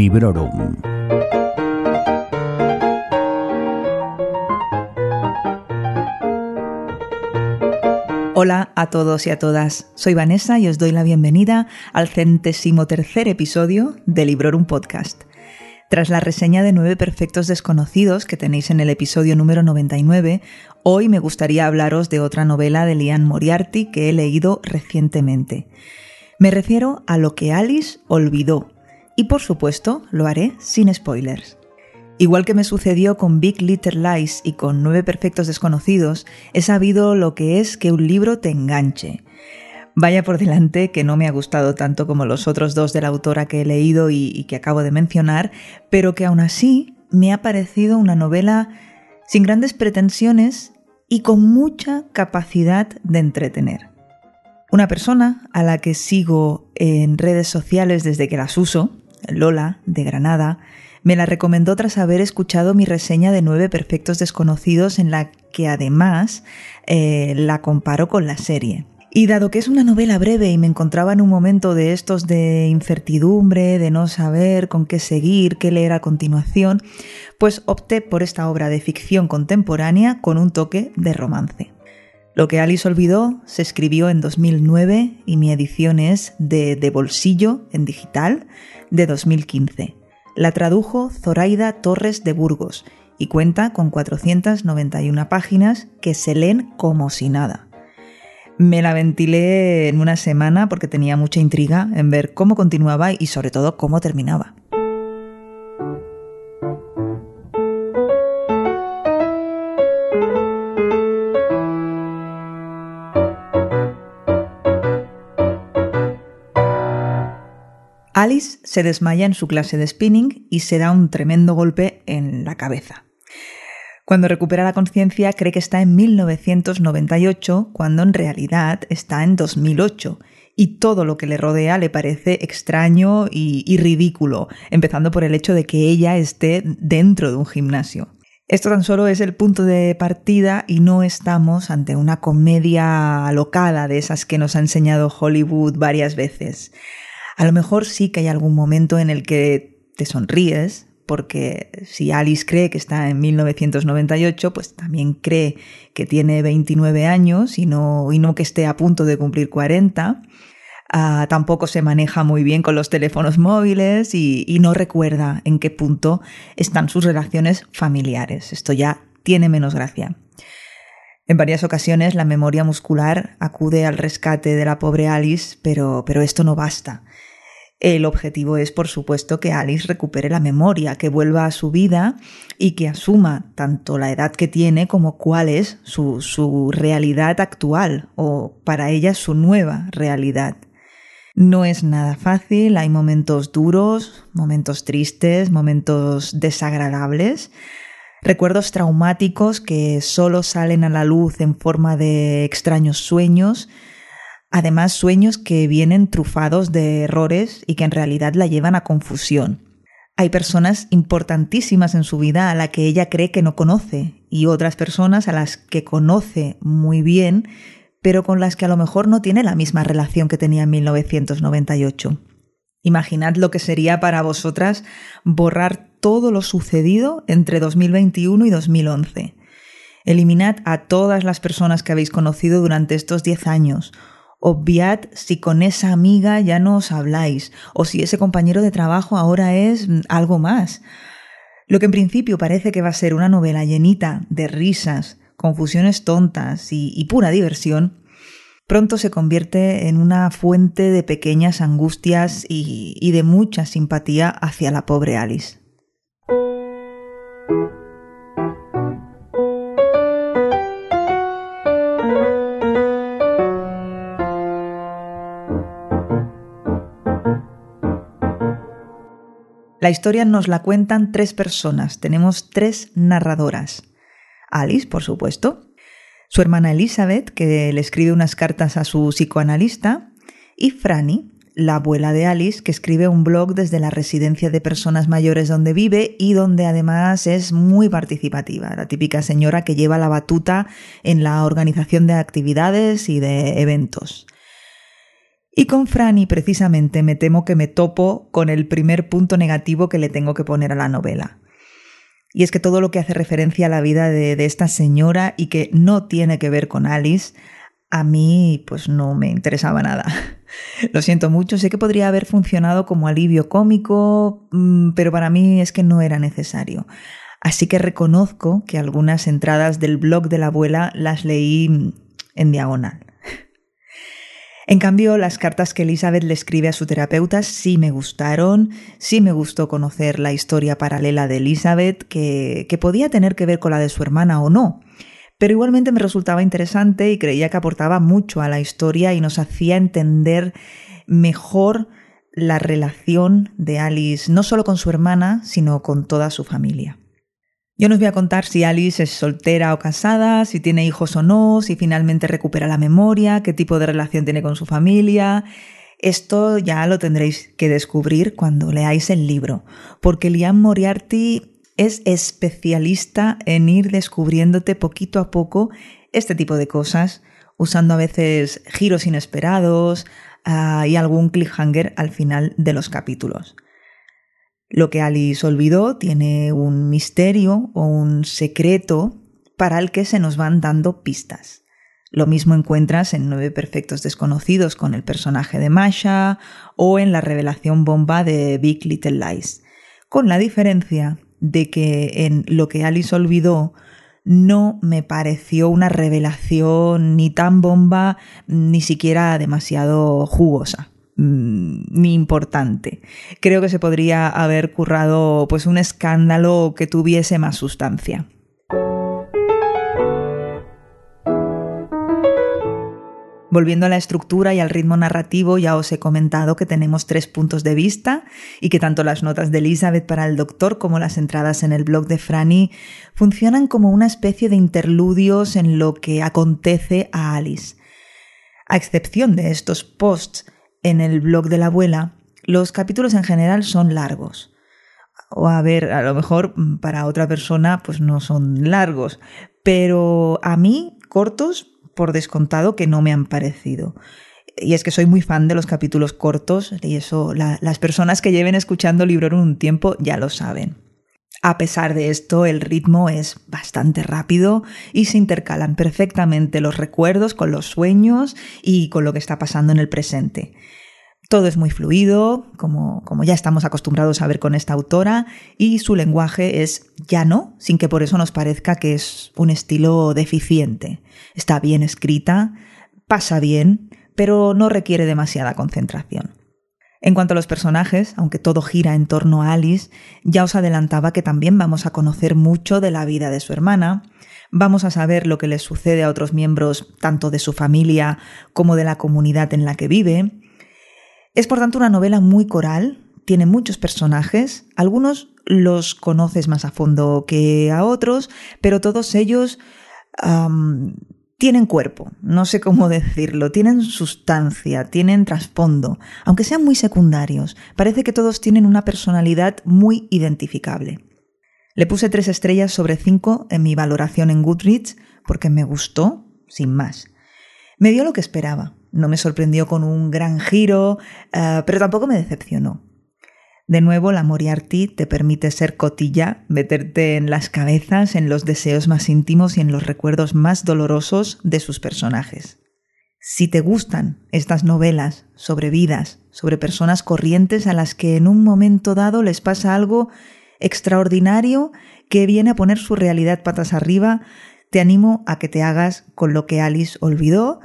Librorum. Hola a todos y a todas, soy Vanessa y os doy la bienvenida al centésimo tercer episodio de Librorum Podcast. Tras la reseña de nueve perfectos desconocidos que tenéis en el episodio número 99, hoy me gustaría hablaros de otra novela de Liane Moriarty que he leído recientemente. Me refiero a lo que Alice olvidó, y por supuesto lo haré sin spoilers. Igual que me sucedió con Big Little Lies y con Nueve Perfectos Desconocidos, he sabido lo que es que un libro te enganche. Vaya por delante que no me ha gustado tanto como los otros dos de la autora que he leído y, y que acabo de mencionar, pero que aún así me ha parecido una novela sin grandes pretensiones y con mucha capacidad de entretener. Una persona a la que sigo en redes sociales desde que las uso, Lola, de Granada, me la recomendó tras haber escuchado mi reseña de Nueve Perfectos Desconocidos en la que además eh, la comparo con la serie. Y dado que es una novela breve y me encontraba en un momento de estos de incertidumbre, de no saber con qué seguir, qué leer a continuación, pues opté por esta obra de ficción contemporánea con un toque de romance. Lo que Alice olvidó se escribió en 2009 y mi edición es de, de bolsillo en digital de 2015. La tradujo Zoraida Torres de Burgos y cuenta con 491 páginas que se leen como si nada. Me la ventilé en una semana porque tenía mucha intriga en ver cómo continuaba y sobre todo cómo terminaba. Alice se desmaya en su clase de spinning y se da un tremendo golpe en la cabeza. Cuando recupera la conciencia cree que está en 1998, cuando en realidad está en 2008, y todo lo que le rodea le parece extraño y, y, ridículo, empezando por el hecho de que ella esté dentro de un gimnasio. Esto tan solo es el punto de partida y no estamos ante una comedia alocada de esas que nos ha enseñado Hollywood varias veces. A lo mejor sí que hay algún momento en el que te sonríes, porque si Alice cree que está en 1998, pues también cree que tiene 29 años y no, y no que esté a punto de cumplir 40. Uh, ah, tampoco se maneja muy bien con los teléfonos móviles y, y no recuerda en qué punto están sus relaciones familiares. Esto ya tiene menos gracia. En varias ocasiones la memoria muscular acude al rescate de la pobre Alice, pero, pero esto no basta. El objetivo es, por supuesto, que Alice recupere la memoria, que vuelva a su vida y que asuma tanto la edad que tiene como cuál es su, realidad actual o para ella su nueva realidad. No es nada fácil, hay momentos duros, momentos tristes, momentos desagradables, recuerdos traumáticos que solo salen a la luz en forma de extraños sueños, Además, sueños que vienen trufados de errores y que en realidad la llevan a confusión. Hay personas importantísimas en su vida a la que ella cree que no conoce y otras personas a las que conoce muy bien, pero con las que a lo mejor no tiene la misma relación que tenía en 1998. Imaginad lo que sería para vosotras borrar todo lo sucedido entre 2021 y 2011. Eliminad a todas las personas que habéis conocido durante estos 10 años Obviad si con esa amiga ya no os habláis o si ese compañero de trabajo ahora es mm, algo más. Lo que en principio parece que va a ser una novela llenita de risas, confusiones tontas y, pura diversión, pronto se convierte en una fuente de pequeñas angustias y de mucha simpatía hacia la pobre Alice. La historia nos la cuentan tres personas, tenemos tres narradoras. Alice, por supuesto, su hermana Elizabeth, que le escribe unas cartas a su psicoanalista, y Franny, la abuela de Alice, que escribe un blog desde la residencia de personas mayores donde vive y donde además es muy participativa, la típica señora que lleva la batuta en la organización de actividades y de eventos. Y con Franny, precisamente, me temo que me topo con el primer punto negativo que le tengo que poner a la novela. Y es que todo lo que hace referencia a la vida de, esta señora y que no tiene que ver con Alice, a mí pues no me interesaba nada. Lo siento mucho, sé que podría haber funcionado como alivio cómico, mm, pero para mí es que no era necesario. Así que reconozco que algunas entradas del blog de la abuela las leí en diagonal. En cambio, las cartas que Elizabeth le escribe a su terapeuta sí me gustaron, sí me gustó conocer la historia paralela de Elizabeth, que, podía tener que ver con la de su hermana o no. Pero igualmente me resultaba interesante y creía que aportaba mucho a la historia y nos hacía entender mejor la relación de Alice, no solo con su hermana, sino con toda su familia. Yo no os voy a contar si Alice es soltera o casada, si tiene hijos o no, si finalmente recupera la memoria, qué tipo de relación tiene con su familia. Esto ya lo tendréis que descubrir cuando leáis el libro, porque Liam Moriarty es especialista en ir descubriéndote poquito a poco este tipo de cosas, usando a veces giros inesperados uh, y algún cliffhanger al final de los capítulos. Lo que Alice olvidó tiene un misterio o un secreto para el que se nos van dando pistas. Lo mismo encuentras en Nueve Perfectos Desconocidos con el personaje de Masha o en la revelación bomba de Big Little Lies, con la diferencia de que en Lo que Alice olvidó no me pareció una revelación ni tan bomba ni siquiera demasiado jugosa. Mm, ni importante. Creo que se podría haber currado pues un escándalo que tuviese más sustancia. Volviendo a la estructura y al ritmo narrativo, ya os he comentado que tenemos tres puntos de vista y que tanto las notas de Elizabeth para el doctor como las entradas en el blog de Franny funcionan como una especie de interludios en lo que acontece a Alice. A excepción de estos posts en el blog de la abuela, los capítulos en general son largos. O a ver, a lo mejor mm, para otra persona pues no son largos, pero a mí cortos por descontado que no me han parecido. Y es que soy muy fan de los capítulos cortos y eso las personas que lleven escuchando Libro un tiempo ya lo saben. A pesar de esto, el ritmo es bastante rápido y se intercalan perfectamente los recuerdos con los sueños y con lo que está pasando en el presente. Todo es muy fluido, como, como, ya estamos acostumbrados a ver con esta autora, y su lenguaje es llano, sin que por eso nos parezca que es un estilo deficiente. Está bien escrita, pasa bien, pero no requiere demasiada concentración. En cuanto a los personajes, aunque todo gira en torno a Alice, ya os adelantaba que también vamos a conocer mucho de la vida de su hermana, vamos a saber lo que les sucede a otros miembros tanto de su familia como de la comunidad en la que vive. Es por tanto una novela muy coral, tiene muchos personajes, algunos los conoces más a fondo que a otros, pero todos ellos tienen cuerpo, no sé cómo decirlo, tienen sustancia, tienen trasfondo, aunque sean muy secundarios, parece que todos tienen una personalidad muy identificable. Le puse tres estrellas sobre cinco en mi valoración en Goodreads porque me gustó, sin más. Me dio lo que esperaba, no me sorprendió con un gran giro, eh, pero tampoco me decepcionó. De nuevo, la Moriarty te permite ser cotilla, meterte en las cabezas, en los deseos más íntimos y en los recuerdos más dolorosos de sus personajes. Si te gustan estas novelas sobre vidas, sobre personas corrientes a las que en un momento dado les pasa algo extraordinario que viene a poner su realidad patas arriba, te animo a que te hagas con lo que Alice olvidó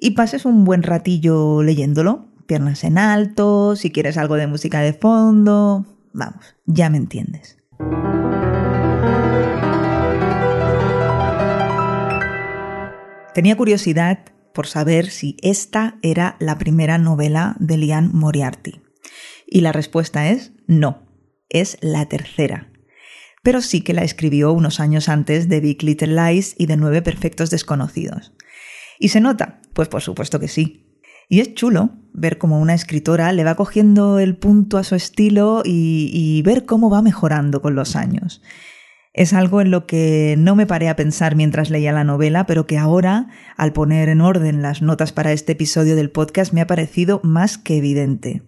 y pases un buen ratillo leyéndolo piernas en alto, si quieres algo de música de fondo, vamos, ya me entiendes. Tenía curiosidad por saber si esta era la primera novela de Lian Moriarty. Y la respuesta es no, es la tercera. Pero sí que la escribió unos años antes de Big Little Lies y de Nueve Perfectos Desconocidos. ¿Y se nota? Pues por supuesto que sí. Y es chulo ver cómo una escritora le va cogiendo el punto a su estilo y, ver cómo va mejorando con los años. Es algo en lo que no me paré a pensar mientras leía la novela, pero que ahora, al poner en orden las notas para este episodio del podcast, me ha parecido más que evidente.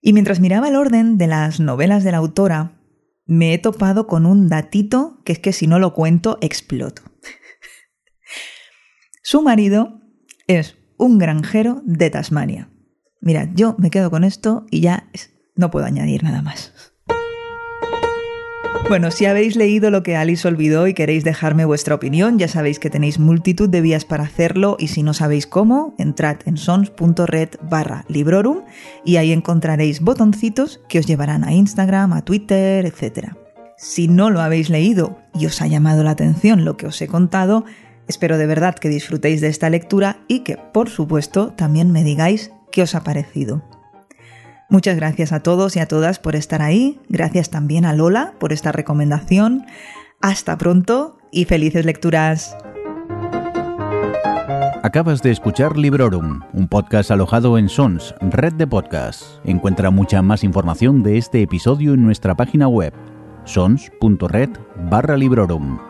Y mientras miraba el orden de las novelas de la autora, me he topado con un datito que es que si no lo cuento, exploto. Su marido es un granjero de Tasmania. Mira, yo me quedo con esto y ya no puedo añadir nada más. Bueno, si habéis leído lo que Alice olvidó y queréis dejarme vuestra opinión, ya sabéis que tenéis multitud de vías para hacerlo y si no sabéis cómo, entrad en sons.red barra librorum y ahí encontraréis botoncitos que os llevarán a Instagram, a Twitter, etc. Si no lo habéis leído y os ha llamado la atención lo que os he contado, espero de verdad que disfrutéis de esta lectura y que, por supuesto, también me digáis qué os ha parecido. Muchas gracias a todos y a todas por estar ahí. Gracias también a Lola por esta recomendación. Hasta pronto y felices lecturas. Acabas de escuchar Librorum, un podcast alojado en Sons, red de podcasts. Encuentra mucha más información de este episodio en nuestra página web, sons.red barra Librorum.